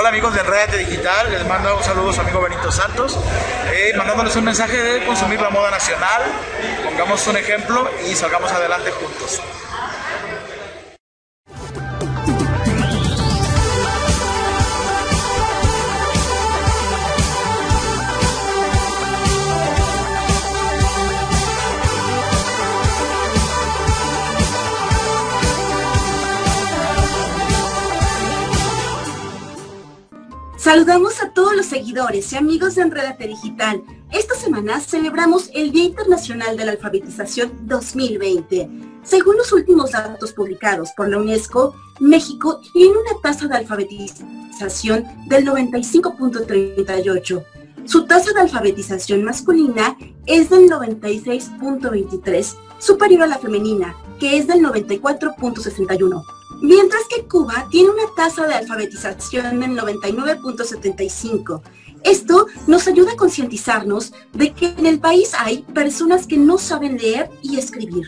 Hola amigos de Enredate Digital, les mando un saludo a su amigo Benito Santos, eh, mandándoles un mensaje de consumir la moda nacional, pongamos un ejemplo y salgamos adelante juntos. Saludamos a todos los seguidores y amigos de Enredate Digital. Esta semana celebramos el Día Internacional de la Alfabetización 2020. Según los últimos datos publicados por la UNESCO, México tiene una tasa de alfabetización del 95.38. Su tasa de alfabetización masculina es del 96.23, superior a la femenina, que es del 94.61 mientras que Cuba tiene una tasa de alfabetización del 99.75. Esto nos ayuda a concientizarnos de que en el país hay personas que no saben leer y escribir.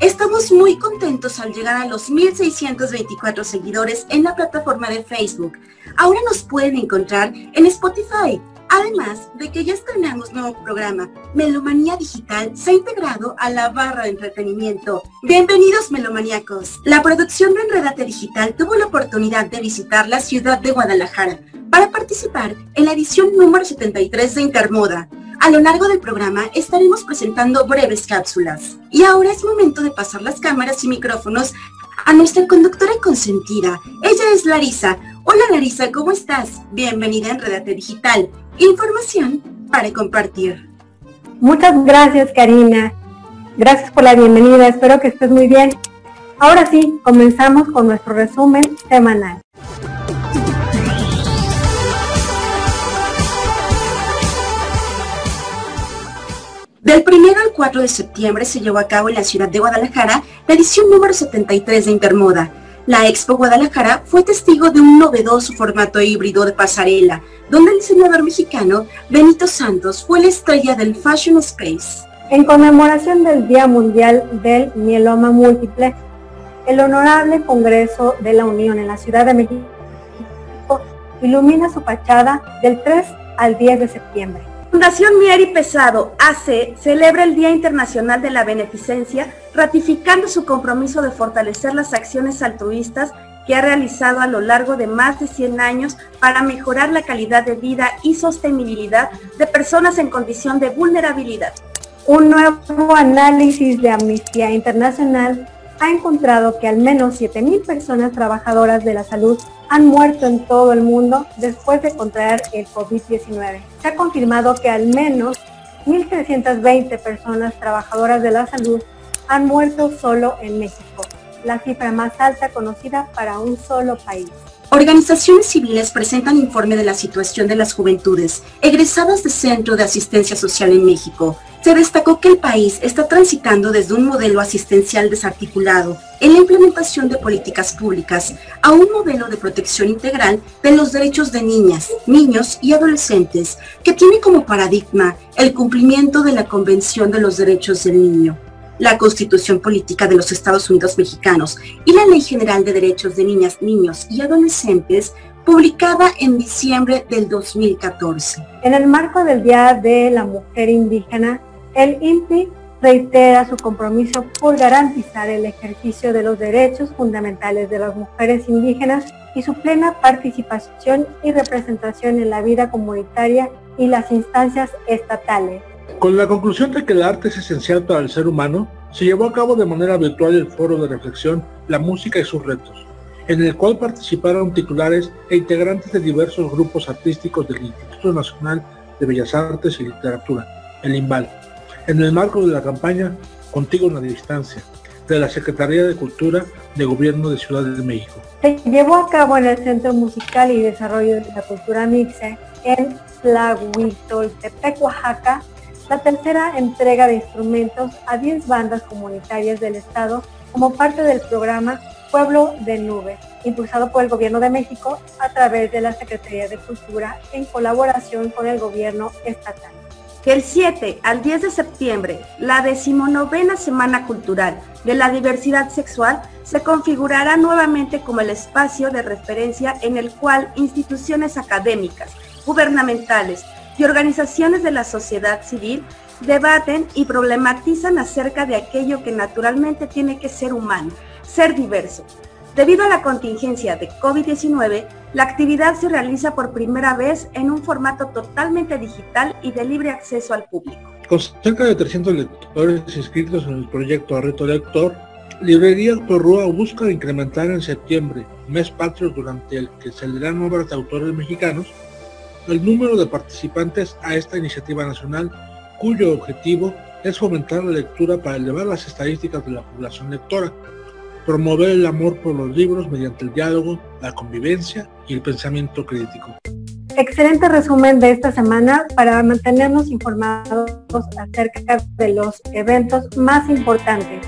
Estamos muy contentos al llegar a los 1.624 seguidores en la plataforma de Facebook. Ahora nos pueden encontrar en Spotify, Además de que ya estrenamos nuevo programa, Melomanía Digital se ha integrado a la barra de entretenimiento. Bienvenidos melomaníacos. La producción de Enredate Digital tuvo la oportunidad de visitar la ciudad de Guadalajara para participar en la edición número 73 de Intermoda. A lo largo del programa estaremos presentando breves cápsulas. Y ahora es momento de pasar las cámaras y micrófonos a nuestra conductora consentida. Ella es Larisa. Hola Larisa, ¿cómo estás? Bienvenida a Enredate Digital información para compartir. Muchas gracias, Karina. Gracias por la bienvenida. Espero que estés muy bien. Ahora sí, comenzamos con nuestro resumen semanal. Del 1 al 4 de septiembre se llevó a cabo en la ciudad de Guadalajara la edición número 73 de Intermoda, la Expo Guadalajara fue testigo de un novedoso formato híbrido de pasarela, donde el diseñador mexicano Benito Santos fue la estrella del Fashion Space. En conmemoración del Día Mundial del Mieloma Múltiple, el Honorable Congreso de la Unión en la Ciudad de México ilumina su fachada del 3 al 10 de septiembre. Fundación Mieri Pesado, AC, celebra el Día Internacional de la Beneficencia, ratificando su compromiso de fortalecer las acciones altruistas que ha realizado a lo largo de más de 100 años para mejorar la calidad de vida y sostenibilidad de personas en condición de vulnerabilidad. Un nuevo análisis de Amnistía Internacional ha encontrado que al menos 7.000 personas trabajadoras de la salud han muerto en todo el mundo después de contraer el COVID-19. Se ha confirmado que al menos 1.320 personas trabajadoras de la salud han muerto solo en México, la cifra más alta conocida para un solo país. Organizaciones civiles presentan informe de la situación de las juventudes egresadas de Centro de Asistencia Social en México. Se destacó que el país está transitando desde un modelo asistencial desarticulado en la implementación de políticas públicas a un modelo de protección integral de los derechos de niñas, niños y adolescentes que tiene como paradigma el cumplimiento de la Convención de los Derechos del Niño la Constitución Política de los Estados Unidos Mexicanos y la Ley General de Derechos de Niñas, Niños y Adolescentes, publicada en diciembre del 2014. En el marco del Día de la Mujer Indígena, el INPI reitera su compromiso por garantizar el ejercicio de los derechos fundamentales de las mujeres indígenas y su plena participación y representación en la vida comunitaria y las instancias estatales. Con la conclusión de que el arte es esencial para el ser humano, se llevó a cabo de manera virtual el foro de reflexión La música y sus retos, en el cual participaron titulares e integrantes de diversos grupos artísticos del Instituto Nacional de Bellas Artes y Literatura, el IMBAL, en el marco de la campaña Contigo en la Distancia, de la Secretaría de Cultura de Gobierno de Ciudad de México. Se llevó a cabo en el Centro Musical y Desarrollo de la Cultura Mixe en Tlahuitoltepec, Oaxaca, la tercera entrega de instrumentos a 10 bandas comunitarias del Estado como parte del programa Pueblo de Nube, impulsado por el Gobierno de México a través de la Secretaría de Cultura en colaboración con el Gobierno estatal. Que el 7 al 10 de septiembre, la decimonovena Semana Cultural de la Diversidad Sexual se configurará nuevamente como el espacio de referencia en el cual instituciones académicas, gubernamentales y organizaciones de la sociedad civil debaten y problematizan acerca de aquello que naturalmente tiene que ser humano, ser diverso. Debido a la contingencia de COVID-19, la actividad se realiza por primera vez en un formato totalmente digital y de libre acceso al público. Con cerca de 300 lectores inscritos en el proyecto Reto Lector, Librerías Rúa busca incrementar en septiembre, mes patrio durante el que se obras de autores mexicanos, el número de participantes a esta iniciativa nacional, cuyo objetivo es fomentar la lectura para elevar las estadísticas de la población lectora, promover el amor por los libros mediante el diálogo, la convivencia y el pensamiento crítico. Excelente resumen de esta semana para mantenernos informados acerca de los eventos más importantes.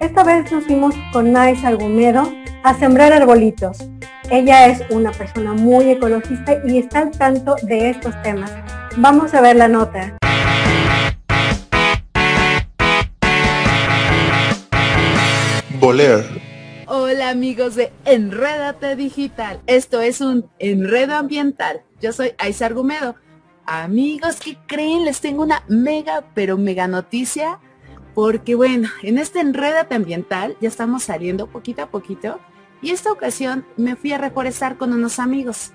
Esta vez nos fuimos con Nais Argumedo a sembrar arbolitos. Ella es una persona muy ecologista y está al tanto de estos temas. Vamos a ver la nota. Hola amigos de Enrédate Digital. Esto es un enredo ambiental. Yo soy Aiza Argumedo. Amigos, ¿qué creen? Les tengo una mega, pero mega noticia. Porque bueno, en este Enrédate Ambiental ya estamos saliendo poquito a poquito. Y esta ocasión me fui a reforestar con unos amigos.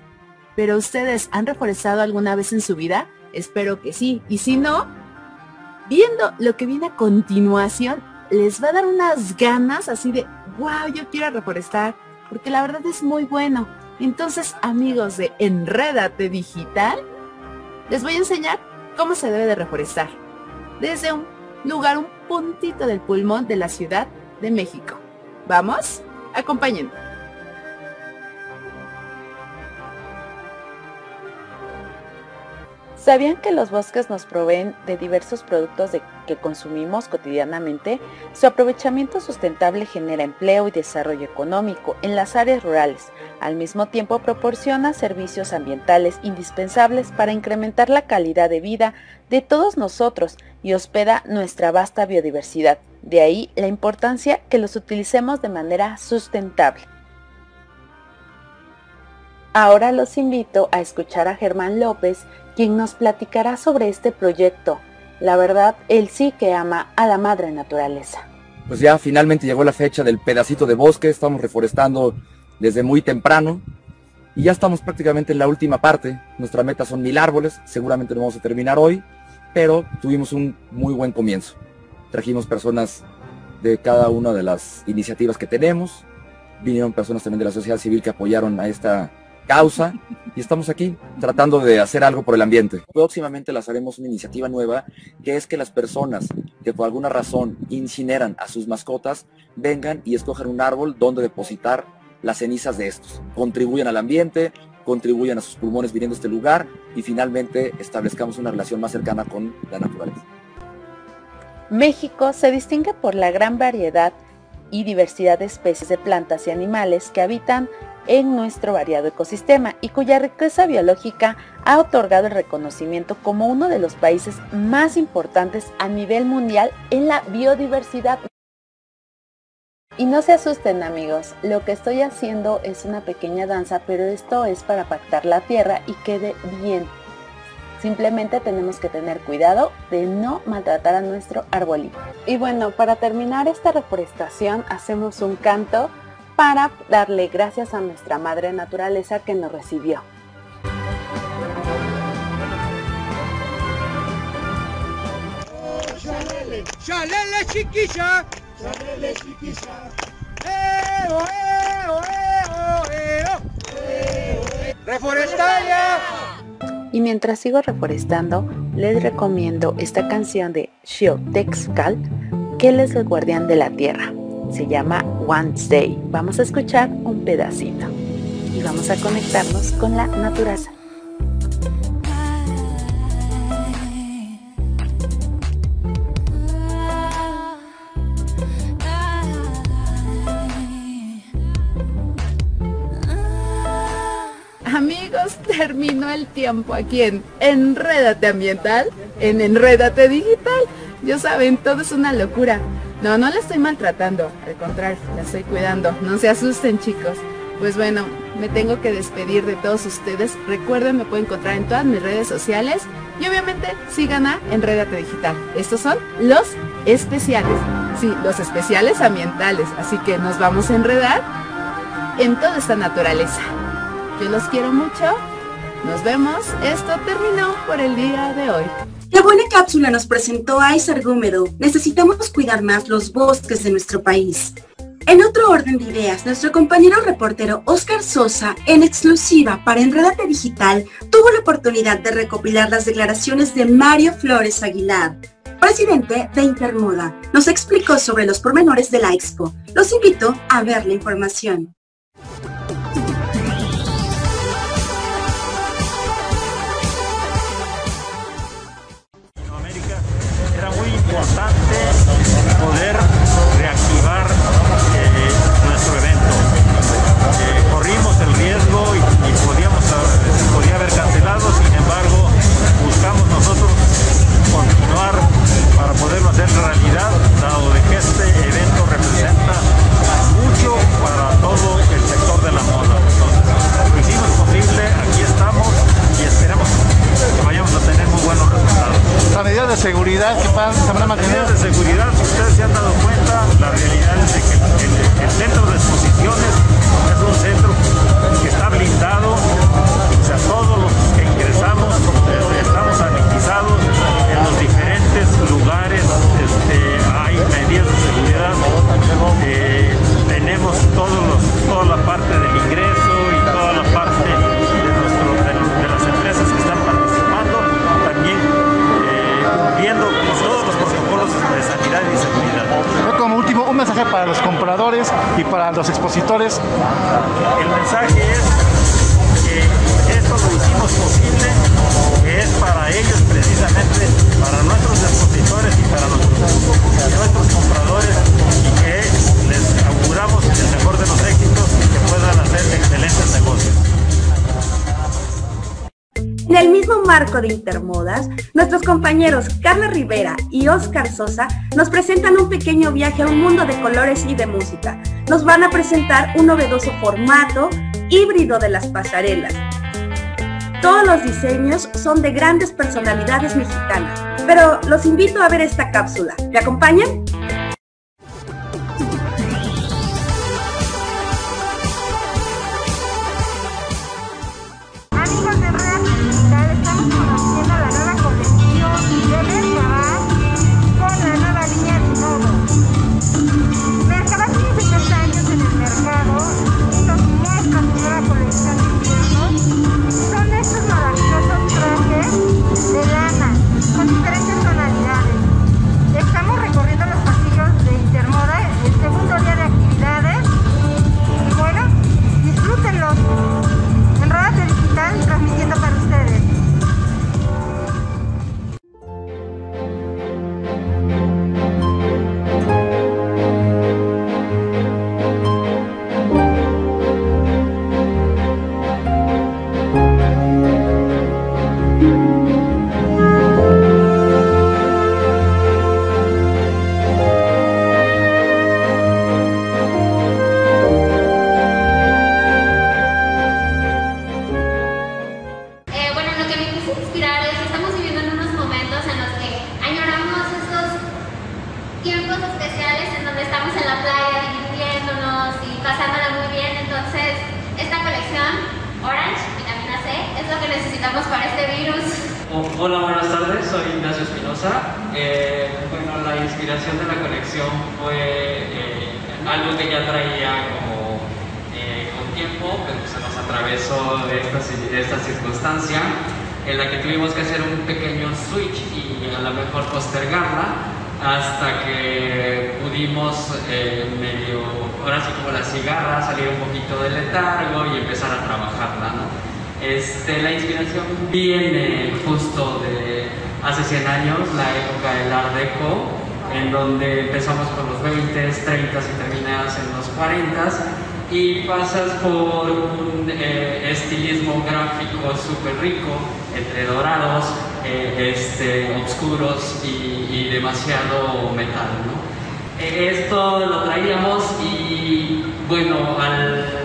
Pero ustedes han reforestado alguna vez en su vida? Espero que sí. Y si no, viendo lo que viene a continuación, les va a dar unas ganas así de, wow, yo quiero reforestar, porque la verdad es muy bueno. Entonces, amigos de Enrédate Digital, les voy a enseñar cómo se debe de reforestar. Desde un lugar, un puntito del pulmón de la Ciudad de México. ¿Vamos? Acompáñenme. ¿Sabían que los bosques nos proveen de diversos productos que consumimos cotidianamente? Su aprovechamiento sustentable genera empleo y desarrollo económico en las áreas rurales. Al mismo tiempo proporciona servicios ambientales indispensables para incrementar la calidad de vida de todos nosotros y hospeda nuestra vasta biodiversidad. De ahí la importancia que los utilicemos de manera sustentable. Ahora los invito a escuchar a Germán López, quien nos platicará sobre este proyecto. La verdad, él sí que ama a la madre naturaleza. Pues ya finalmente llegó la fecha del pedacito de bosque, estamos reforestando desde muy temprano y ya estamos prácticamente en la última parte. Nuestra meta son mil árboles, seguramente no vamos a terminar hoy, pero tuvimos un muy buen comienzo. Trajimos personas de cada una de las iniciativas que tenemos, vinieron personas también de la sociedad civil que apoyaron a esta causa y estamos aquí tratando de hacer algo por el ambiente. Próximamente las haremos una iniciativa nueva que es que las personas que por alguna razón incineran a sus mascotas vengan y escojan un árbol donde depositar las cenizas de estos. Contribuyan al ambiente, contribuyan a sus pulmones viniendo a este lugar y finalmente establezcamos una relación más cercana con la naturaleza. México se distingue por la gran variedad y diversidad de especies de plantas y animales que habitan en nuestro variado ecosistema y cuya riqueza biológica ha otorgado el reconocimiento como uno de los países más importantes a nivel mundial en la biodiversidad. Y no se asusten amigos, lo que estoy haciendo es una pequeña danza, pero esto es para pactar la tierra y quede bien. Simplemente tenemos que tener cuidado de no maltratar a nuestro arbolito. Y bueno, para terminar esta reforestación hacemos un canto para darle gracias a nuestra madre naturaleza que nos recibió. ¡Eh, oh, eh, oh, eh, oh, eh, Y mientras sigo reforestando, les recomiendo esta canción de Shio Texcal, que es el guardián de la tierra se llama Day. Vamos a escuchar un pedacito y vamos a conectarnos con la naturaleza. amigos, terminó el tiempo aquí en Enrédate Ambiental, en Enrédate Digital. Ya saben, todo es una locura. No, no la estoy maltratando, al contrario, la estoy cuidando. No se asusten chicos. Pues bueno, me tengo que despedir de todos ustedes. Recuerden, me pueden encontrar en todas mis redes sociales y obviamente sigan a Enrédate Digital. Estos son los especiales. Sí, los especiales ambientales. Así que nos vamos a enredar en toda esta naturaleza. Yo los quiero mucho. Nos vemos. Esto terminó por el día de hoy. La buena cápsula nos presentó a Isar Gúmedo. Necesitamos cuidar más los bosques de nuestro país. En otro orden de ideas, nuestro compañero reportero Oscar Sosa, en exclusiva para Enredate Digital, tuvo la oportunidad de recopilar las declaraciones de Mario Flores Aguilar, presidente de Intermoda. Nos explicó sobre los pormenores de la expo. Los invito a ver la información. Las medidas de seguridad que van, a Las mantener. medidas de seguridad, si ustedes se han dado cuenta, la realidad es que el centro de exposiciones es un centro que está blindado, El mensaje es que esto lo hicimos posible, que es para ellos precisamente, para nuestros expositores y para nuestros, nuestros compradores y que les auguramos el mejor de los éxitos y que puedan hacer excelentes negocios. En el mismo marco de Intermodas, nuestros compañeros Carla Rivera y Oscar Sosa nos presentan un pequeño viaje a un mundo de colores y de música. Nos van a presentar un novedoso formato híbrido de las pasarelas. Todos los diseños son de grandes personalidades mexicanas, pero los invito a ver esta cápsula. ¿Me acompañan? La inspiración viene justo de hace 100 años, la época del Art Deco, en donde empezamos con los 20, 30 y terminas en los 40 y pasas por un eh, estilismo gráfico súper rico, entre dorados, eh, este, oscuros y, y demasiado metal. ¿no? Eh, esto lo traíamos y bueno, al,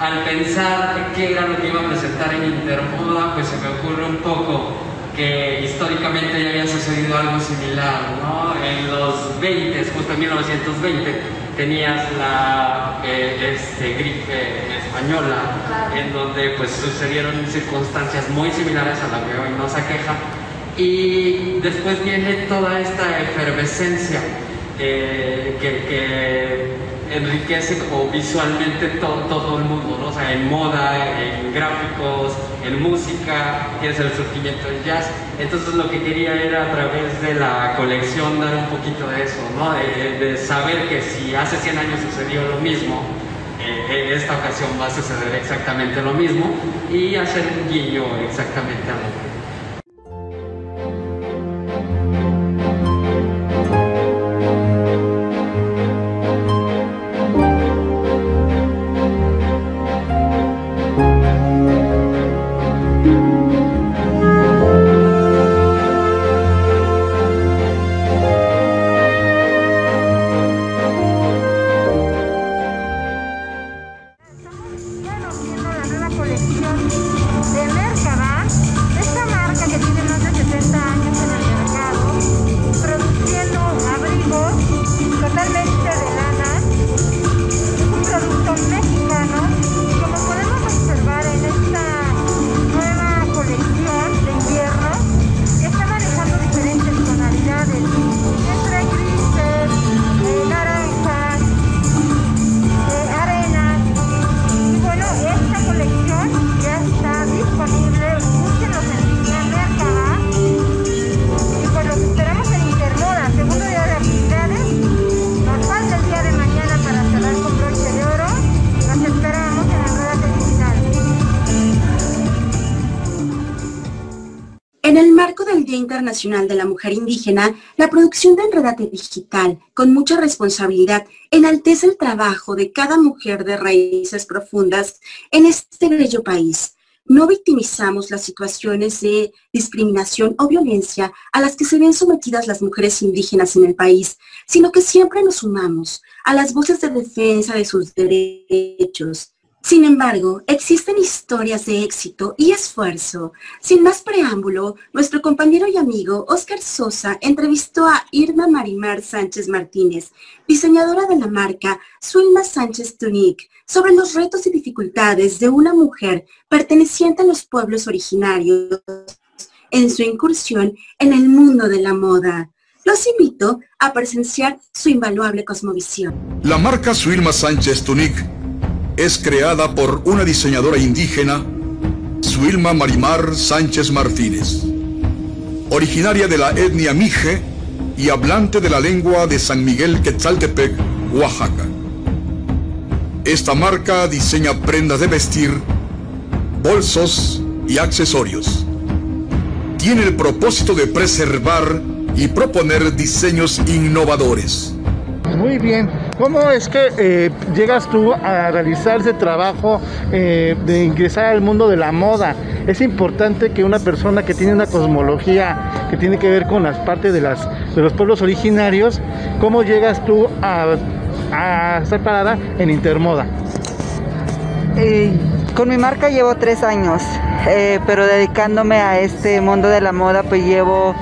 al pensar qué era lo que iba a presentar en Intermoda, pues se me ocurre un poco que históricamente ya había sucedido algo similar, ¿no? En los 20, justo en 1920, tenías la eh, este, gripe española, en donde pues sucedieron circunstancias muy similares a la que hoy nos aqueja, y después viene toda esta efervescencia eh, que, que enriquece como visualmente to- todo el mundo, ¿no? O sea, en moda, en gráficos, en música, tienes el surgimiento del jazz. Entonces lo que quería era a través de la colección dar un poquito de eso, ¿no? De, de saber que si hace 100 años sucedió lo mismo, eh, en esta ocasión va a suceder exactamente lo mismo y hacer un guiño exactamente a lo mismo. Día Internacional de la Mujer Indígena, la producción de Enredate Digital, con mucha responsabilidad, enaltece el trabajo de cada mujer de raíces profundas en este bello país. No victimizamos las situaciones de discriminación o violencia a las que se ven sometidas las mujeres indígenas en el país, sino que siempre nos sumamos a las voces de defensa de sus derechos. Sin embargo, existen historias de éxito y esfuerzo. Sin más preámbulo, nuestro compañero y amigo Oscar Sosa entrevistó a Irma Marimar Sánchez Martínez, diseñadora de la marca Suilma Sánchez Tunic, sobre los retos y dificultades de una mujer perteneciente a los pueblos originarios en su incursión en el mundo de la moda. Los invito a presenciar su invaluable cosmovisión. La marca Suilma Sánchez Tunic es creada por una diseñadora indígena, Suilma Marimar Sánchez Martínez, originaria de la etnia Mije y hablante de la lengua de San Miguel Quetzaltepec, Oaxaca. Esta marca diseña prendas de vestir, bolsos y accesorios. Tiene el propósito de preservar y proponer diseños innovadores. Muy bien. ¿Cómo es que eh, llegas tú a realizar ese trabajo eh, de ingresar al mundo de la moda? Es importante que una persona que tiene una cosmología que tiene que ver con las partes de, las, de los pueblos originarios, ¿cómo llegas tú a, a estar parada en Intermoda? Eh, con mi marca llevo tres años, eh, pero dedicándome a este mundo de la moda pues llevo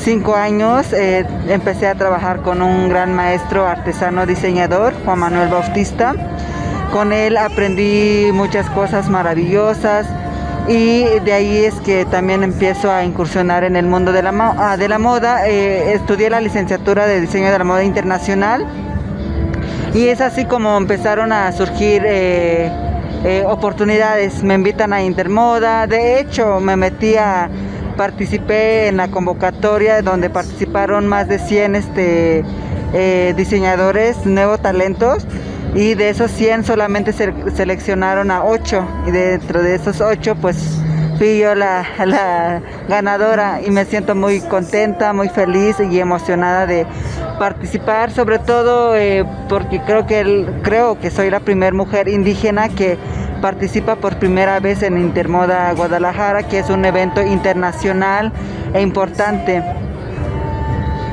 cinco años. Eh, empecé a trabajar con un gran maestro artesano diseñador, Juan Manuel Bautista. Con él aprendí muchas cosas maravillosas y de ahí es que también empiezo a incursionar en el mundo de la, ah, moda. Eh, estudié la licenciatura de diseño de la moda internacional y es así como empezaron a surgir eh, oportunidades. Me invitan a Intermoda. De hecho, me metí a participé en la convocatoria donde participaron más de 100 este, eh, diseñadores, nuevos talentos. Y de esos 100 solamente se seleccionaron a 8. Y dentro de esos 8 pues fui yo la, la ganadora y me siento muy contenta, muy feliz y emocionada de participar, sobre todo eh, porque creo que creo que soy la primera mujer indígena que participa por primera vez en Intermoda Guadalajara, que es un evento internacional e importante.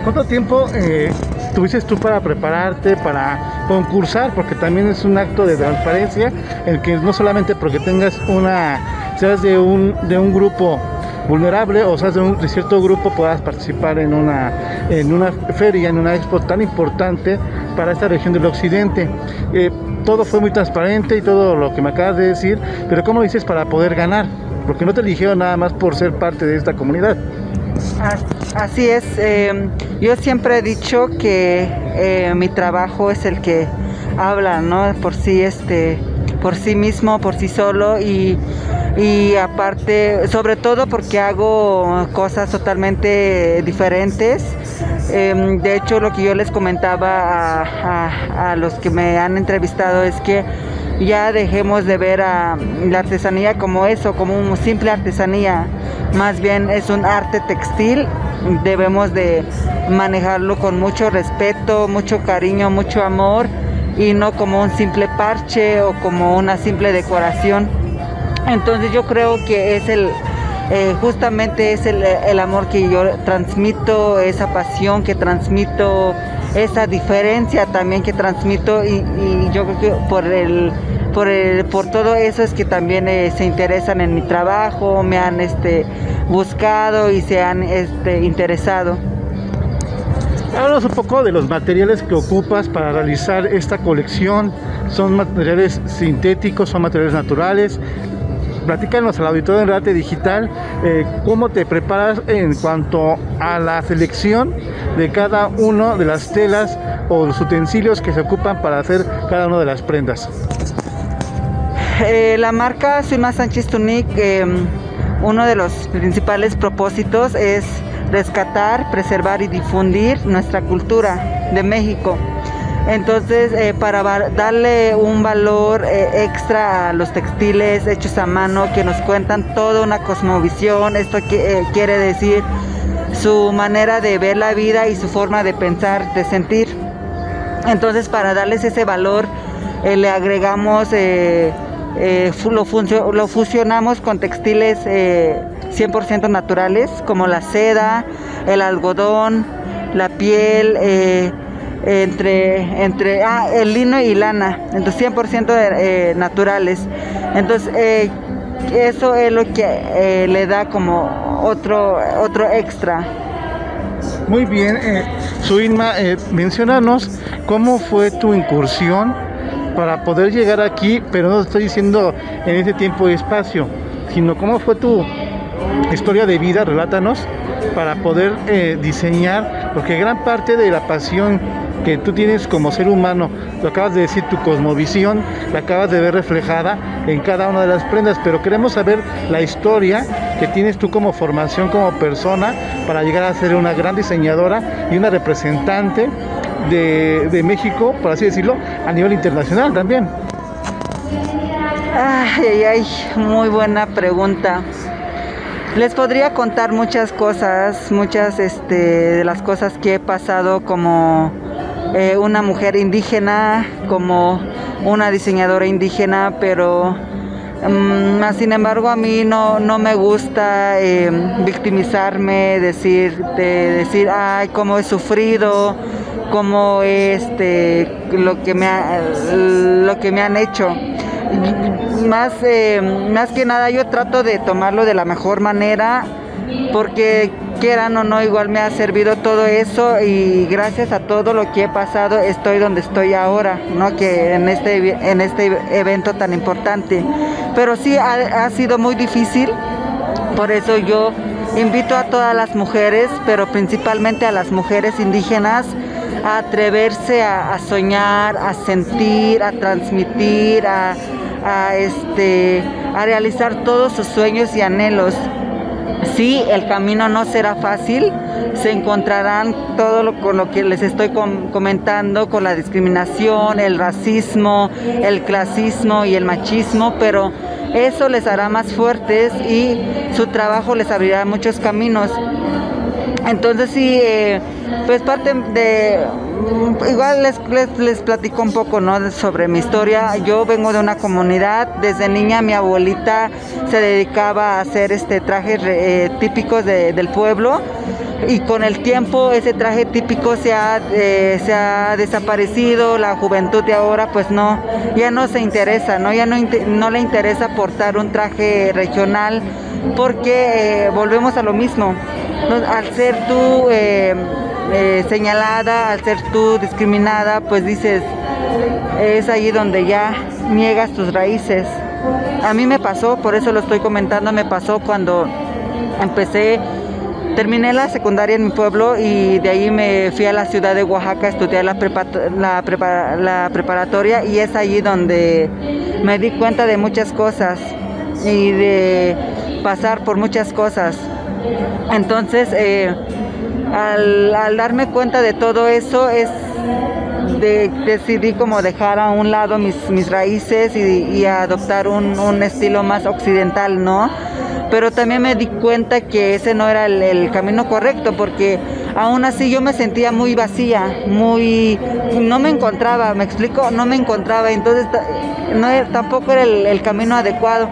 ¿Cuánto tiempo eh, tuviste tú para prepararte, para concursar? Porque también es un acto de transparencia, el que no solamente porque tengas una, seas de un, de un grupo vulnerable o seas de un cierto grupo puedas participar en una, en una feria, en una expo tan importante para esta región del occidente. Eh, todo fue muy transparente y todo lo que me acabas de decir, pero ¿cómo dices para poder ganar? Porque no te eligieron nada más por ser parte de esta comunidad. As- Así es, eh, yo siempre he dicho que eh, mi trabajo es el que habla, ¿no? Por sí, este, por sí mismo, por sí solo y, y aparte, sobre todo porque hago cosas totalmente diferentes. Em, de hecho, lo que yo les comentaba a, a- los que me han entrevistado es que ya dejemos de ver a la artesanía como eso, como un simple artesanía. Más bien es un arte textil. Debemos de manejarlo con mucho respeto, mucho cariño, mucho amor y no como un simple parche o como una simple decoración. Entonces yo creo que es el, eh, justamente es el, el amor que yo transmito, esa pasión que transmito, esa diferencia también que transmito y, yo creo que por el por, el- por todo eso es que también eh, se interesan en mi trabajo, me han este, buscado y se han este, interesado. Háblanos un poco de los materiales que ocupas para realizar esta colección. ¿Son materiales sintéticos, son materiales naturales? Platícanos al auditorio en Rate Digital eh, cómo te preparas en cuanto a la selección de cada una de las telas o los utensilios que se ocupan para hacer cada una de las prendas. Eh, la marca Zulma Sánchez Tunic, eh, uno de los principales propósitos es rescatar, preservar y difundir nuestra cultura de México. Entonces, eh, para darle un valor eh, extra a los textiles hechos a mano que nos cuentan toda una cosmovisión, esto que, eh, quiere decir su manera de ver la vida y su forma de pensar, de sentir. Entonces, para darles ese valor, le agregamos, lo, lo fusionamos con textiles eh, 100% naturales, como la seda, el algodón, la piel, entre, entre ah, el lino y lana, entonces 100% de- eh, naturales. Entonces, eh, eso es lo que eh, le da como otro, otro extra. Muy bien, Suinma, menciónanos cómo fue tu incursión para poder llegar aquí, pero no estoy diciendo en ese tiempo y espacio, sino cómo fue tu historia de vida, relátanos, para poder diseñar, porque gran parte de la pasión que tú tienes como ser humano, lo acabas de decir, tu cosmovisión, la acabas de ver reflejada en cada una de las prendas, pero queremos saber la historia que tienes tú como formación, como persona, para llegar a ser una gran diseñadora y una representante de, de México, por así decirlo, a nivel internacional también. Ay, ay, ay, muy buena pregunta. Les podría contar muchas cosas, muchas este, de las cosas que he pasado como eh, una mujer indígena, como una diseñadora indígena, pero mm, sin embargo a mí no, no me gusta eh, victimizarme, decir, de, decir, ay, cómo he sufrido, cómo este, lo que me, ha- lo que me han hecho más, eh, más que nada yo trato de tomarlo de la mejor manera porque quieran o no igual me ha servido todo eso y gracias a todo lo que he pasado estoy donde estoy ahora, ¿no? Que en este, en este evento tan importante. Pero sí ha, sido muy difícil, por eso yo invito a todas las mujeres, pero principalmente a las mujeres indígenas, a atreverse a, soñar, a sentir, a transmitir, a, este, a realizar todos sus sueños y anhelos. Sí, el camino no será fácil, se encontrarán todo lo con lo que les estoy com- comentando, con la discriminación, el racismo, el clasismo y el machismo, pero eso les hará más fuertes y su trabajo les abrirá muchos caminos. Entonces sí, eh, pues parte de igual les, les, les platico un poco ¿no? sobre mi historia. Yo vengo de una comunidad, desde niña mi abuelita se dedicaba a hacer este trajes eh, típicos de- del pueblo y con el tiempo ese traje típico se ha, eh, se ha desaparecido, la juventud de ahora pues no, ya no se interesa, ¿no? ya no, no le interesa portar un traje regional porque eh, volvemos a lo mismo. Al ser tú eh, eh, señalada, al ser tú discriminada, pues dices, es ahí donde ya niegas tus raíces. A mí me pasó, por eso lo estoy comentando, me pasó cuando empecé Terminé la secundaria en mi pueblo y de ahí me fui a la ciudad de Oaxaca a estudiar la, la preparatoria y es allí donde me di cuenta de muchas cosas y de pasar por muchas cosas. Entonces, eh, al, darme cuenta de todo eso, es de- decidí como dejar a un lado mis, raíces y, adoptar un, un estilo más occidental, ¿no? Pero también me di cuenta que ese no era el, camino correcto porque aún así yo me sentía muy vacía, muy... no me encontraba, ¿me explico? No me encontraba, entonces no, tampoco era el camino adecuado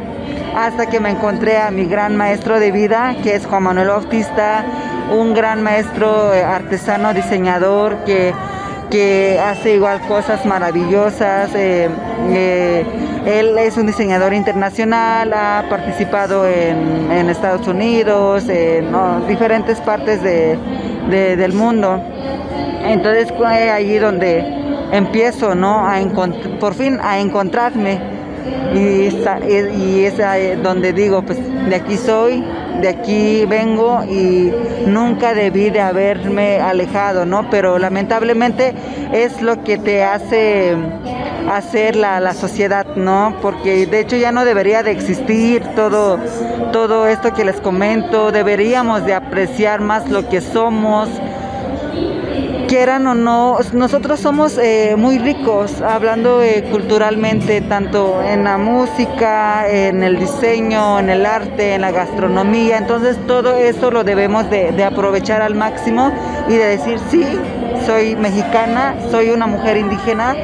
hasta que me encontré a mi gran maestro de vida, que es Juan Manuel Bautista, un gran maestro eh, artesano, diseñador, que, que hace igual cosas maravillosas. eh, eh, él es un diseñador internacional, ha participado en, Estados Unidos, en diferentes partes de- de- del mundo. Entonces fue allí donde empiezo, ¿no? Por fin a encontrarme. Y, esa- y es ahí donde digo, pues de aquí soy, de aquí vengo y nunca debí de haberme alejado, ¿no? Pero lamentablemente es lo que te hace hacer la, la sociedad, ¿no? Porque de hecho ya no debería de existir todo, todo esto que les comento, deberíamos de apreciar más lo que somos, quieran o no, nosotros somos eh, muy ricos hablando eh, culturalmente, tanto en la música, en el diseño, en el arte, en la gastronomía, entonces todo eso lo debemos de, aprovechar al máximo y de decir, sí, soy mexicana, soy una mujer indígena.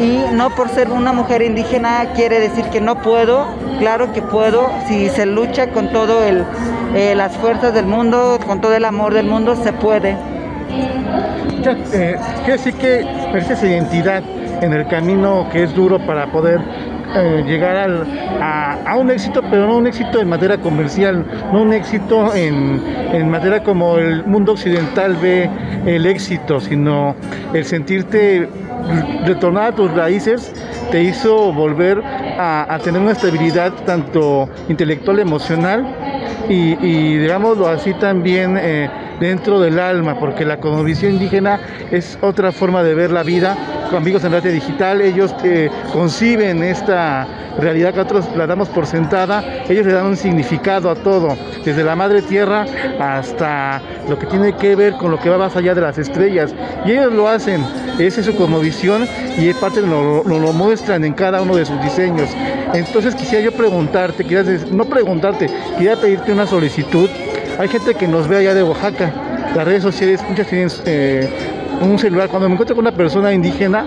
Y no por ser una mujer indígena quiere decir que no puedo, claro que puedo, si se lucha con todo el, eh, las fuerzas del mundo, con todo el amor del mundo, se puede. Ya, eh, decir que perdiste esa identidad en el camino que es duro para poder eh, llegar a, un éxito, pero no un éxito en materia comercial, no un éxito en, en materia como el mundo occidental ve el éxito, sino el sentirte retornar a tus raíces te hizo volver a, tener una estabilidad tanto intelectual, emocional y, y digámoslo así también eh, dentro del alma, porque la cosmovisión indígena es otra forma de ver la vida. Con amigos en Rate Digital, ellos eh, conciben esta realidad que nosotros la damos por sentada, ellos le dan un significado a todo, desde la madre tierra hasta lo que tiene que ver con lo que va más allá de las estrellas. Y ellos lo hacen, esa es su cosmovisión y es parte lo, lo, lo muestran en cada uno de sus diseños. Entonces quisiera yo preguntarte, des- no preguntarte, quisiera pedirte una solicitud. Hay gente que nos ve allá de Oaxaca, las redes sociales, muchas tienen eh, un celular. Cuando me encuentro con una persona indígena,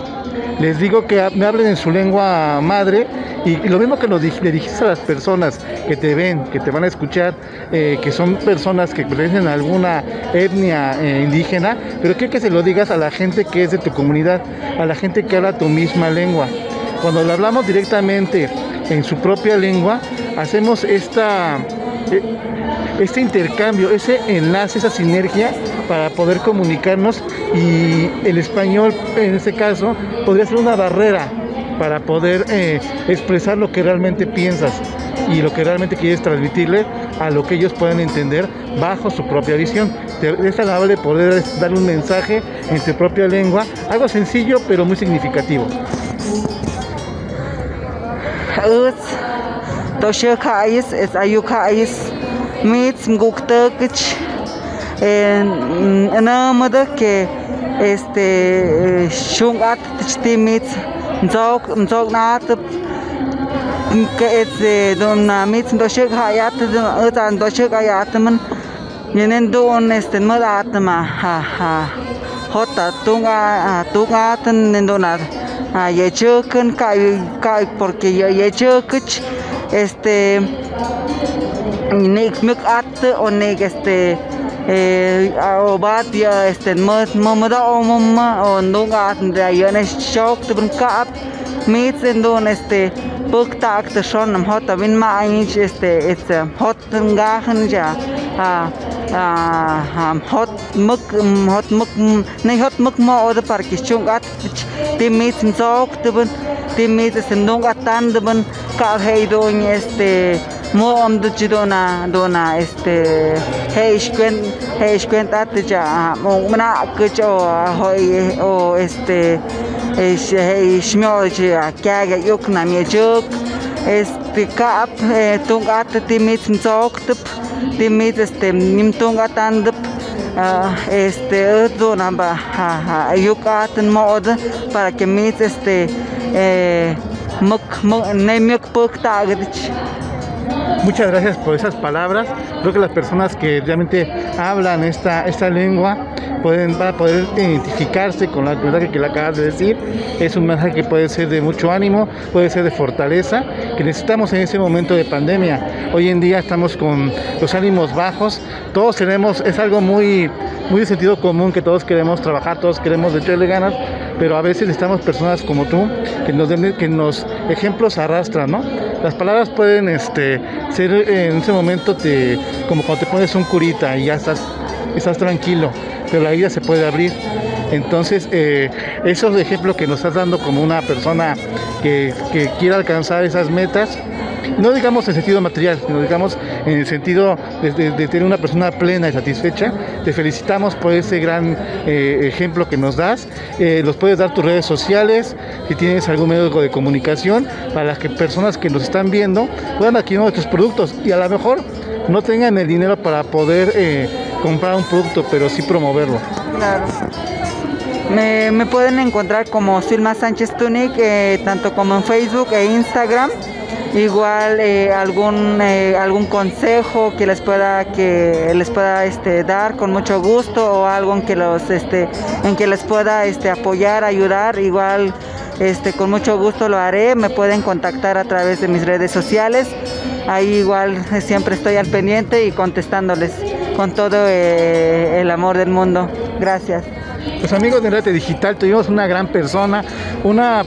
les digo que me hablen en su lengua madre y, lo mismo que le dijiste a las personas que te ven, que te van a escuchar, eh, que son personas que pertenecen a alguna etnia eh, indígena, pero quiero que se lo digas a la gente que es de tu comunidad, a la gente que habla tu misma lengua. Cuando le hablamos directamente en su propia lengua, hacemos esta, este intercambio, ese enlace, esa sinergia para poder comunicarnos y el español en este caso podría ser una barrera para poder eh, expresar lo que realmente piensas y lo que realmente quieres transmitirle a lo que ellos puedan entender bajo su propia visión. Es agradable poder dar un mensaje en tu propia lengua, algo sencillo pero muy significativo. kais es Mitz Mguktakich Namudake este Shungat Tichtimitz Nzok Nzok Natab Kete Domnamit Doshik Hayat Utan Doshik Hayatman Yenen Don este Mudatma Ha Ha Hota Tunga Tungatan Nendonar Yechukun Kai Kai porque Yechukich este nik mik at o este eh, o bat ya este mamada o mamma o nunga at de ayone shock te bun kap mit don este buk tak te schon am hot bin ma eigentlich este este hot ngachen ja a a hot muk hot muk nei hot muk mo o de park chung at te mit sok te bun te mit este nunga tan de bun ka hei don este mo om tu cido na do na este hei skuen hei skuen ta tu cha mo mana kecho hoi o este es hei smoji a kya yuk na mi chuk. Es pikap tung at timit mit timit este nim tung atand este do na ba ha, ha, yuk aten mo od para ke mit este e, Mok mok ne mok pok tagdich Muchas gracias por esas palabras. Creo que las personas que realmente hablan esta, esta lengua pueden para poder identificarse con la verdad que le acabas de decir. Es un mensaje que puede ser de mucho ánimo, puede ser de fortaleza, que necesitamos en ese momento de pandemia. Hoy en día estamos con los ánimos bajos, todos tenemos, es algo muy, muy de sentido común que todos queremos trabajar, todos queremos echarle ganas, pero a veces necesitamos personas como tú que nos den, que nos ejemplos arrastran, ¿no? Las palabras pueden este, ser en ese momento te, como cuando te pones un curita y ya estás, estás tranquilo, pero la vida se puede abrir. Entonces, eh, esos ejemplos que nos estás dando como una persona que, que quiere alcanzar esas metas, no digamos en sentido material, sino digamos en el sentido de, tener una persona plena y satisfecha. Te felicitamos por ese gran eh, ejemplo que nos das. Eh, los puedes dar tus redes sociales, si tienes algún medio de comunicación, para las que personas que nos están viendo puedan adquirir uno de tus productos y a lo mejor no tengan el dinero para poder eh, comprar un producto, pero sí promoverlo. Claro. Me, me pueden encontrar como Silma Sánchez Tunic, eh, tanto como en Facebook e Instagram. Igual eh, algún eh, algún consejo que les pueda que les pueda este, dar con mucho gusto o algo en que los este en que les pueda este apoyar, ayudar, igual este con mucho gusto lo haré. Me pueden contactar a través de mis redes sociales. Ahí igual eh, siempre estoy al pendiente y contestándoles con todo el amor del mundo. Gracias. Pues amigos de Rete Digital, tuvimos una gran persona, una,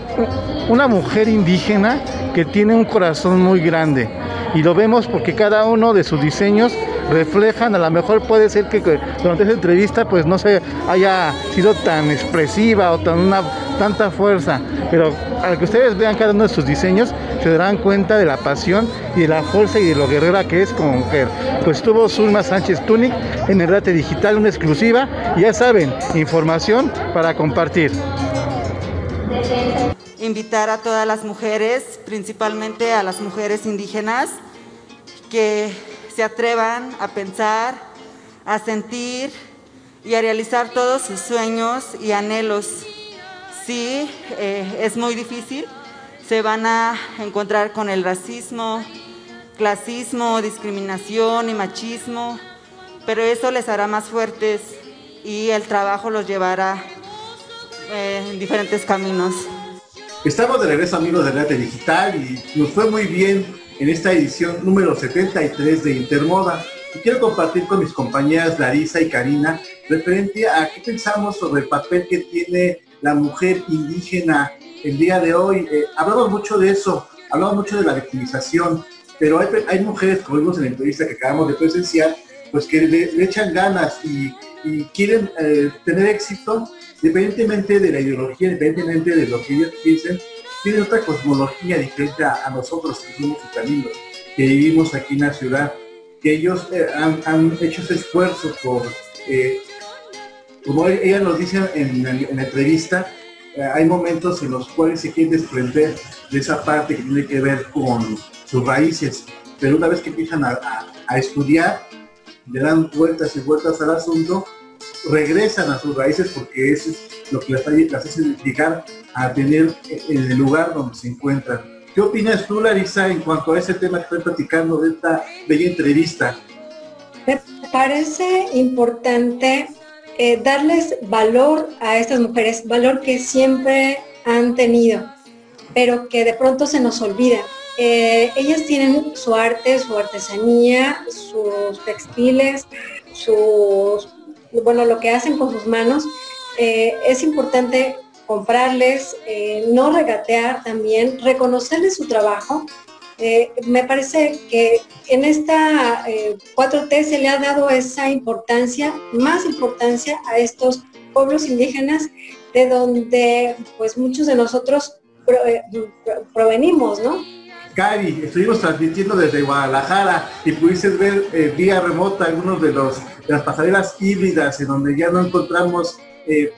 una mujer indígena que tiene un corazón muy grande. Y lo vemos porque cada uno de sus diseños reflejan, a lo mejor puede ser que durante esa entrevista pues no se haya sido tan expresiva o tan una, tanta fuerza, pero al que ustedes vean cada uno de sus diseños se darán cuenta de la pasión y de la fuerza y de lo guerrera que es como mujer. Pues estuvo Zulma Sánchez Tunic en el Rate Digital, una exclusiva, y ya saben, información para compartir. Invitar a todas las mujeres, principalmente a las mujeres indígenas, que se atrevan a pensar, a sentir y a realizar todos sus sueños y anhelos. Sí, eh, es muy difícil, se van a encontrar con el racismo, clasismo, discriminación y machismo, pero eso les hará más fuertes y el trabajo los llevará eh, en diferentes caminos. Estamos de regreso amigos de Rete Digital y nos fue muy bien en esta edición número 73 de Intermoda. Y quiero compartir con mis compañeras Larisa y Karina referente a qué pensamos sobre el papel que tiene la mujer indígena el día de hoy. Eh, hablamos mucho de eso, hablamos mucho de la victimización, pero hay, mujeres, como vimos en la entrevista que acabamos de presenciar, pues que le echan ganas y, y quieren eh, tener éxito independientemente de la ideología, independientemente de lo que ellos piensen, tienen otra cosmología diferente a, nosotros que somos italianos, que vivimos aquí en la ciudad, que ellos eh, han, han hecho ese esfuerzo por, eh, como ella nos dice en, la- en entrevista, hay momentos en los cuales se quieren desprender de esa parte que tiene que ver con sus raíces, pero una vez que empiezan a, a- a estudiar, le dan vueltas y vueltas al asunto, regresan a sus raíces porque eso es lo que las, hace llegar a tener en el lugar donde se encuentran. ¿Qué opinas tú, Larisa, en cuanto a ese tema que estoy platicando de esta bella entrevista? Me parece importante eh, darles valor a estas mujeres, valor que siempre han tenido, pero que de pronto se nos olvida. Eh, ellas tienen su arte, su artesanía, sus textiles, sus, bueno, lo que hacen con sus manos. Eh, es importante comprarles, no regatear también, reconocerles su trabajo. me parece que en esta 4T se le ha dado esa importancia, más importancia a estos pueblos indígenas de donde pues muchos de nosotros eh, provenimos, ¿no? Cari, estuvimos transmitiendo desde Guadalajara y pudiste ver eh, vía remota algunos de, los, de las pasarelas híbridas en donde ya no encontramos eh,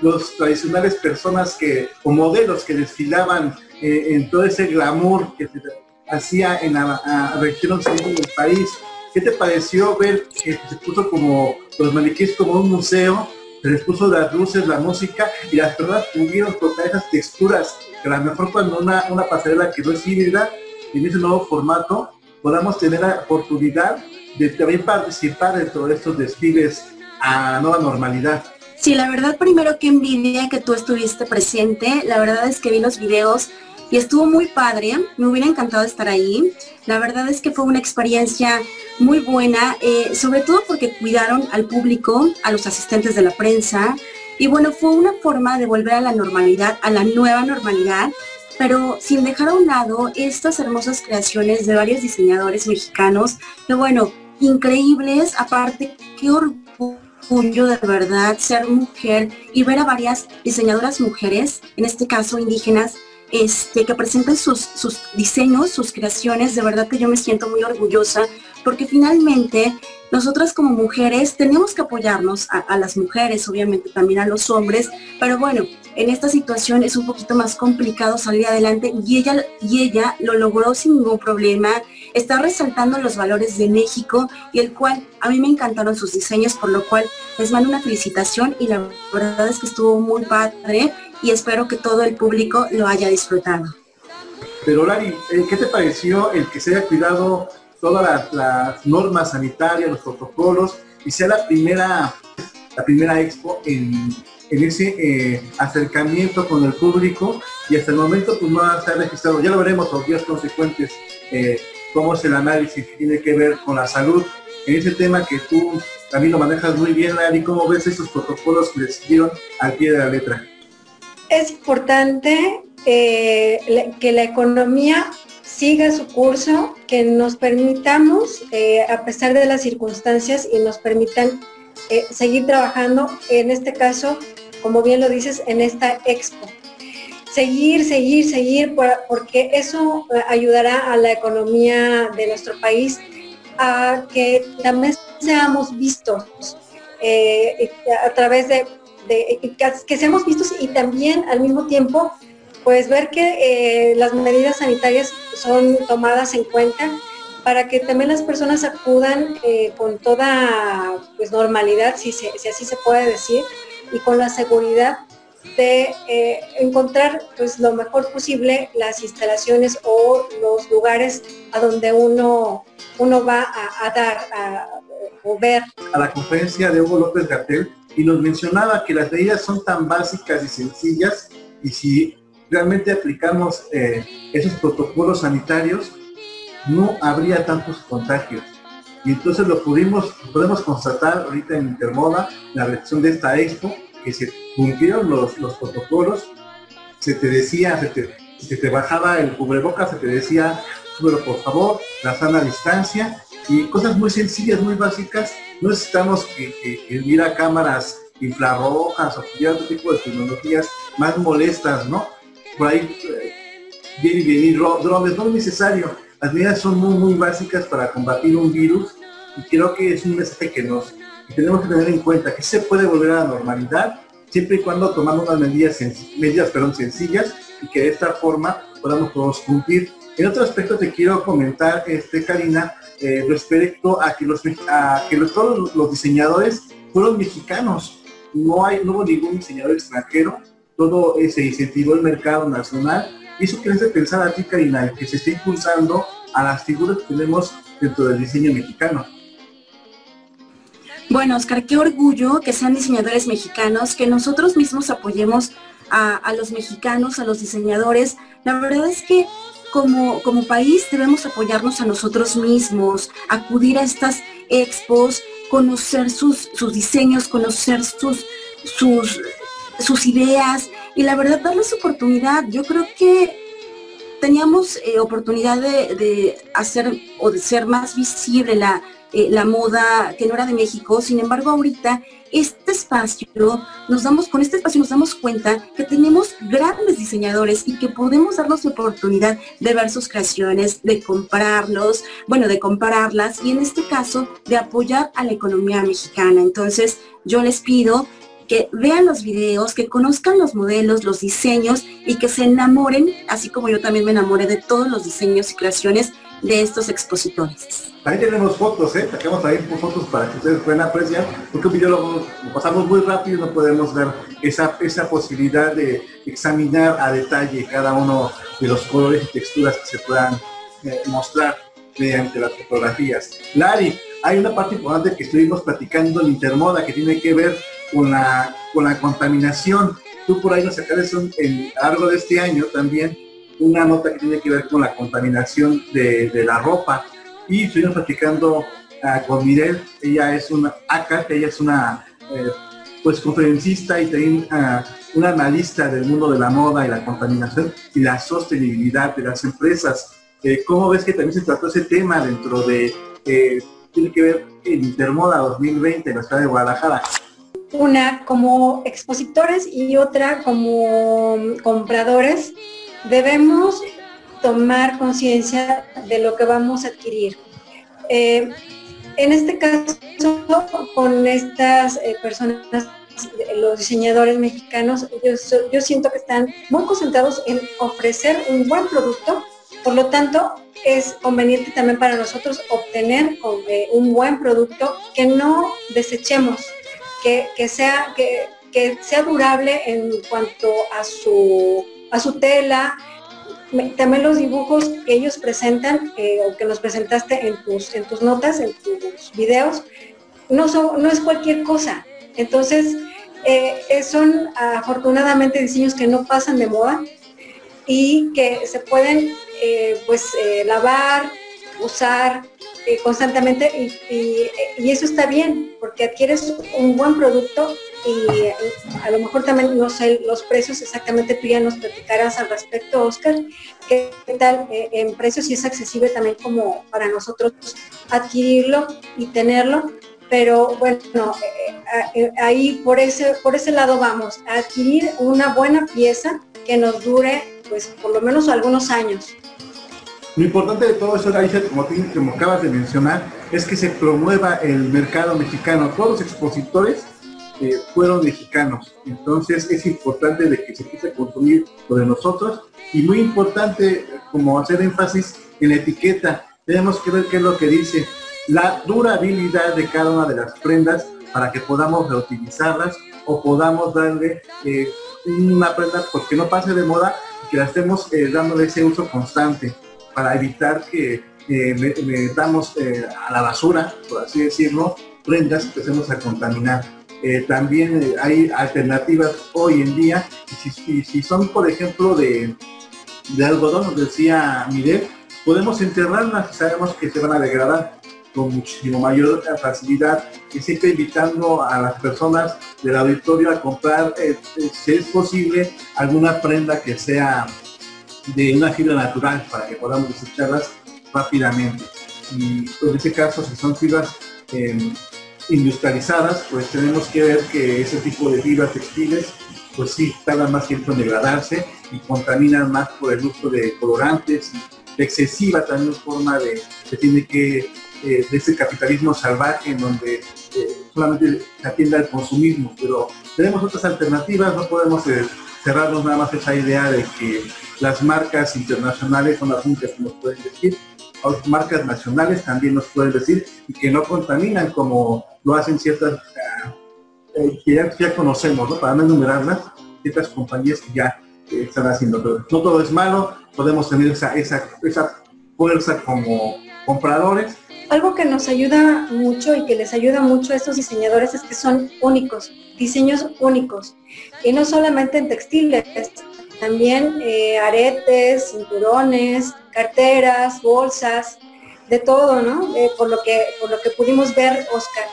los tradicionales personas que, o modelos que desfilaban en todo ese glamour que se hacía en la región occidental del país. ¿Qué te pareció ver que se puso como los maniquíes como un museo se les puso las luces, la música y las personas pudieron tocar esas texturas que a lo mejor cuando una, una pasarela que no es híbrida, en ese nuevo formato, podamos tener la oportunidad de también participar de todos estos desfiles a nueva normalidad. Sí, la verdad primero que envidia que tú estuviste presente, la verdad es que vi los videos y estuvo muy padre, me hubiera encantado estar ahí. La verdad es que fue una experiencia muy buena, eh, sobre todo porque cuidaron al público, a los asistentes de la prensa, y bueno, fue una forma de volver a la normalidad, a la nueva normalidad, pero sin dejar a un lado estas hermosas creaciones de varios diseñadores mexicanos, que bueno, increíbles, aparte, qué orgullo de verdad ser mujer y ver a varias diseñadoras mujeres, en este caso indígenas, este, que presenten sus, sus diseños, sus creaciones, de verdad que yo me siento muy orgullosa, porque finalmente nosotras como mujeres tenemos que apoyarnos a, las mujeres, obviamente también a los hombres, pero bueno, en esta situación es un poquito más complicado salir adelante y ella, y ella lo logró sin ningún problema, está resaltando los valores de México y el cual a mí me encantaron sus diseños, por lo cual les mando una felicitación y la verdad es que estuvo muy padre y espero que todo el público lo haya disfrutado. Pero Lari, eh, ¿qué te pareció el que se haya cuidado todas las, normas sanitarias, los protocolos y sea la primera, la primera expo en, ese eh, acercamiento con el público y hasta el momento pues no ha registrado, ya lo veremos los días consecuentes, eh, cómo es el análisis que tiene que ver con la salud, en ese tema que tú también lo manejas muy bien, Lari, ¿cómo ves esos protocolos que le siguieron al pie de la letra? es importante eh, que la economía siga su curso, que nos permitamos, eh, a pesar de las circunstancias, y nos permitan eh, seguir trabajando, en este caso, como bien lo dices, en esta expo. Seguir, seguir, seguir, porque eso ayudará a la economía de nuestro país a que también seamos vistos a través de que, seamos vistos y también al mismo tiempo pues ver que eh, las medidas sanitarias son tomadas en cuenta para que también las personas acudan eh, con toda pues, normalidad, si, si, así se puede decir, y con la seguridad de eh, encontrar pues, lo mejor posible las instalaciones o los lugares a donde uno, uno va a, dar a, o ver. A la conferencia de Hugo López Gatel y nos mencionaba que las medidas son tan básicas y sencillas y si realmente aplicamos eh, esos protocolos sanitarios, no habría tantos contagios. Y entonces lo pudimos, podemos constatar ahorita en Intermoda, la reacción de esta expo, que se cumplieron los, los protocolos, se te decía, se te, se te bajaba el cubrebocas, se te decía, súbelo por favor, la sana distancia, y cosas muy sencillas, muy básicas. No necesitamos que, ir a cámaras infrarrojas o otro tipo de tecnologías más molestas, ¿no? Por ahí eh, viene y venir drones, no es necesario. Las medidas son muy, muy básicas para combatir un virus y creo que es un mensaje que nos tenemos que tener en cuenta, que se puede volver a la normalidad siempre y cuando tomamos unas medidas, medidas perdón, sencillas y que de esta forma podamos todos cumplir. En otro aspecto te quiero comentar, este, Karina, eh, respecto a que, los, a que los, todos los diseñadores fueron mexicanos. No, hay, no hubo ningún diseñador extranjero, todo se incentivó el mercado nacional. Y eso quiere pensar a ti, Karina, que se está impulsando a las figuras que tenemos dentro del diseño mexicano. Bueno, Oscar, qué orgullo que sean diseñadores mexicanos, que nosotros mismos apoyemos a, a los mexicanos, a los diseñadores. La verdad es que como, como país debemos apoyarnos a nosotros mismos, acudir a estas expos, conocer sus, sus diseños, conocer sus, sus, sus ideas y la verdad darles oportunidad. Yo creo que teníamos eh, oportunidad de, hacer o de ser más visible la, eh, la moda que no era de México. Sin embargo, ahorita este espacio, nos damos, con este espacio nos damos cuenta que tenemos grandes diseñadores y que podemos darnos oportunidad de ver sus creaciones, de comprarlos, bueno, de compararlas y en este caso de apoyar a la economía mexicana. Entonces, yo les pido que vean los videos, que conozcan los modelos, los diseños y que se enamoren, así como yo también me enamoré de todos los diseños y creaciones de estos expositores. Ahí tenemos fotos, ¿eh? Sacamos ahí fotos para que ustedes puedan apreciar, porque un video lo, pasamos muy rápido y no podemos ver esa, esa posibilidad de examinar a detalle cada uno de los colores y texturas que se puedan eh, mostrar mediante las fotografías. Lari, hay una parte importante que estuvimos platicando en Intermoda que tiene que ver con la, con la contaminación. Tú por ahí nos un, en, a largo de este año también una nota que tiene que ver con la contaminación de, de la ropa y estuvimos platicando uh, con Mirel, ella es una ACA, ella es una eh, pues conferencista y también uh, una analista del mundo de la moda y la contaminación y la sostenibilidad de las empresas. Eh, ¿Cómo ves que también se trató ese tema dentro de, eh, tiene que ver el Intermoda 2020 en la ciudad de Guadalajara? Una como expositores y otra como compradores debemos tomar conciencia de lo que vamos a adquirir. Eh, en este caso, con estas eh, personas, los diseñadores mexicanos, yo, yo, siento que están muy concentrados en ofrecer un buen producto, por lo tanto, es conveniente también para nosotros obtener eh, un buen producto que no desechemos, que, sea, que sea durable en cuanto a su, a su tela, también los dibujos que ellos presentan eh, o que nos presentaste en tus, en tus notas, en tus videos, no, son, no es cualquier cosa. Entonces, eh, son afortunadamente diseños que no pasan de moda y que se pueden eh, pues lavar, usar constantemente y, eso está bien porque adquieres un buen producto y a lo mejor también no sé los precios exactamente, tú ya nos platicarás al respecto, Oscar, qué tal eh, en precios si es accesible también como para nosotros adquirirlo y tenerlo, pero bueno, eh, eh, ahí por ese, por ese lado vamos, a adquirir una buena pieza que nos dure pues por lo menos algunos años. Lo importante de todo eso, Alicia, como, acabas de mencionar, es que se promueva el mercado mexicano. Todos los expositores eh, fueron mexicanos. Entonces es importante de que se empiece a consumir lo de nosotros y muy importante como hacer énfasis en la etiqueta. Tenemos que ver qué es lo que dice la durabilidad de cada una de las prendas para que podamos reutilizarlas o podamos darle eh, una prenda porque no pase de moda y que la estemos eh, dándole ese uso constante para evitar que metamos a la basura, por así decirlo, prendas que empecemos a contaminar. Eh, también eh, hay alternativas hoy en día, y si, si son, por ejemplo, de, de, algodón, nos decía Miguel, podemos enterrarlas y sabemos que se van a degradar con muchísimo mayor facilidad. Y siempre invitando a las personas del auditorio a comprar, eh, eh si es posible, alguna prenda que sea de una fibra natural para que podamos desecharlas rápidamente. Y pues, en ese caso, si son fibras eh, industrializadas, pues tenemos que ver que ese tipo de fibras textiles, pues sí, tardan más tiempo en degradarse y contaminan más por el uso de colorantes y excesiva también forma de que tiene que, eh, de ese capitalismo salvaje en donde eh, solamente se atiende al consumismo, pero tenemos otras alternativas, no podemos eh, cerrarnos nada más esa idea de que las marcas internacionales son las únicas que nos pueden decir, marcas nacionales también nos pueden decir y que no contaminan como lo hacen ciertas eh, que ya, ya, conocemos, ¿no? para no enumerarlas, ciertas compañías que ya eh, están haciendo. Pero no todo es malo, podemos tener esa, esa, esa fuerza como compradores algo que nos ayuda mucho y que les ayuda mucho a estos diseñadores es que son únicos, diseños únicos. Y no solamente en textiles, también eh, aretes, cinturones, carteras, bolsas, de todo, ¿no? Eh, por, lo que, por lo que pudimos ver, Oscar.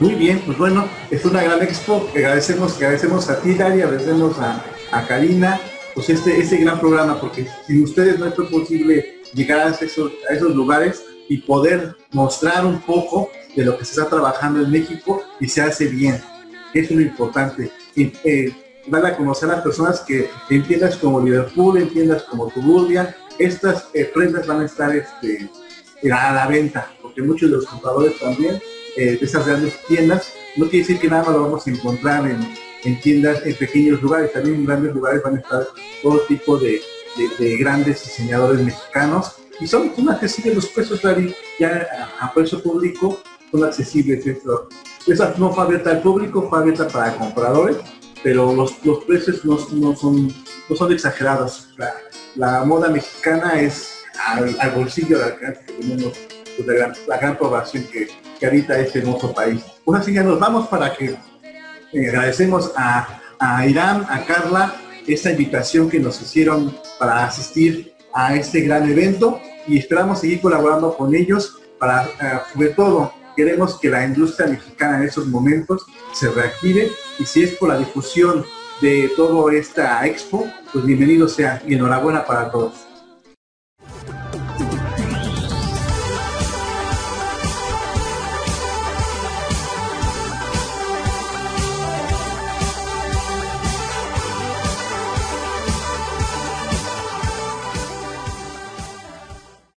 Muy bien, pues bueno, es una gran expo. Agradecemos, agradecemos a ti, Dari, agradecemos a, a Karina, pues este, este gran programa, porque sin ustedes no fue posible llegar a esos, a esos lugares y poder mostrar un poco de lo que se está trabajando en México y se hace bien. Eso es lo importante. Y, eh, dar a conocer a personas que en tiendas como Liverpool, en tiendas como Tuburbia, estas eh, prendas van a estar este, a la venta, porque muchos de los compradores también eh, de esas grandes tiendas, no quiere decir que nada más lo vamos a encontrar en, en tiendas, en pequeños lugares, también en grandes lugares van a estar todo tipo de, grandes diseñadores mexicanos y son, son accesibles los precios, ya a, precio público son accesibles. No fue abierta al público, fue abierta para compradores, pero los, los precios no, no, son, no son exagerados. La, moda mexicana es al, bolsillo de alcance que tenemos pues, la, la, gran, población que, que habita este hermoso país. Una así ya nos vamos para que eh, agradecemos a, a Irán, a Carla, esta invitación que nos hicieron para asistir a este gran evento y esperamos seguir colaborando con ellos para, eh, sobre todo, queremos que la industria mexicana en esos momentos se reactive y si es por la difusión de toda esta expo, pues bienvenido sea y enhorabuena para todos.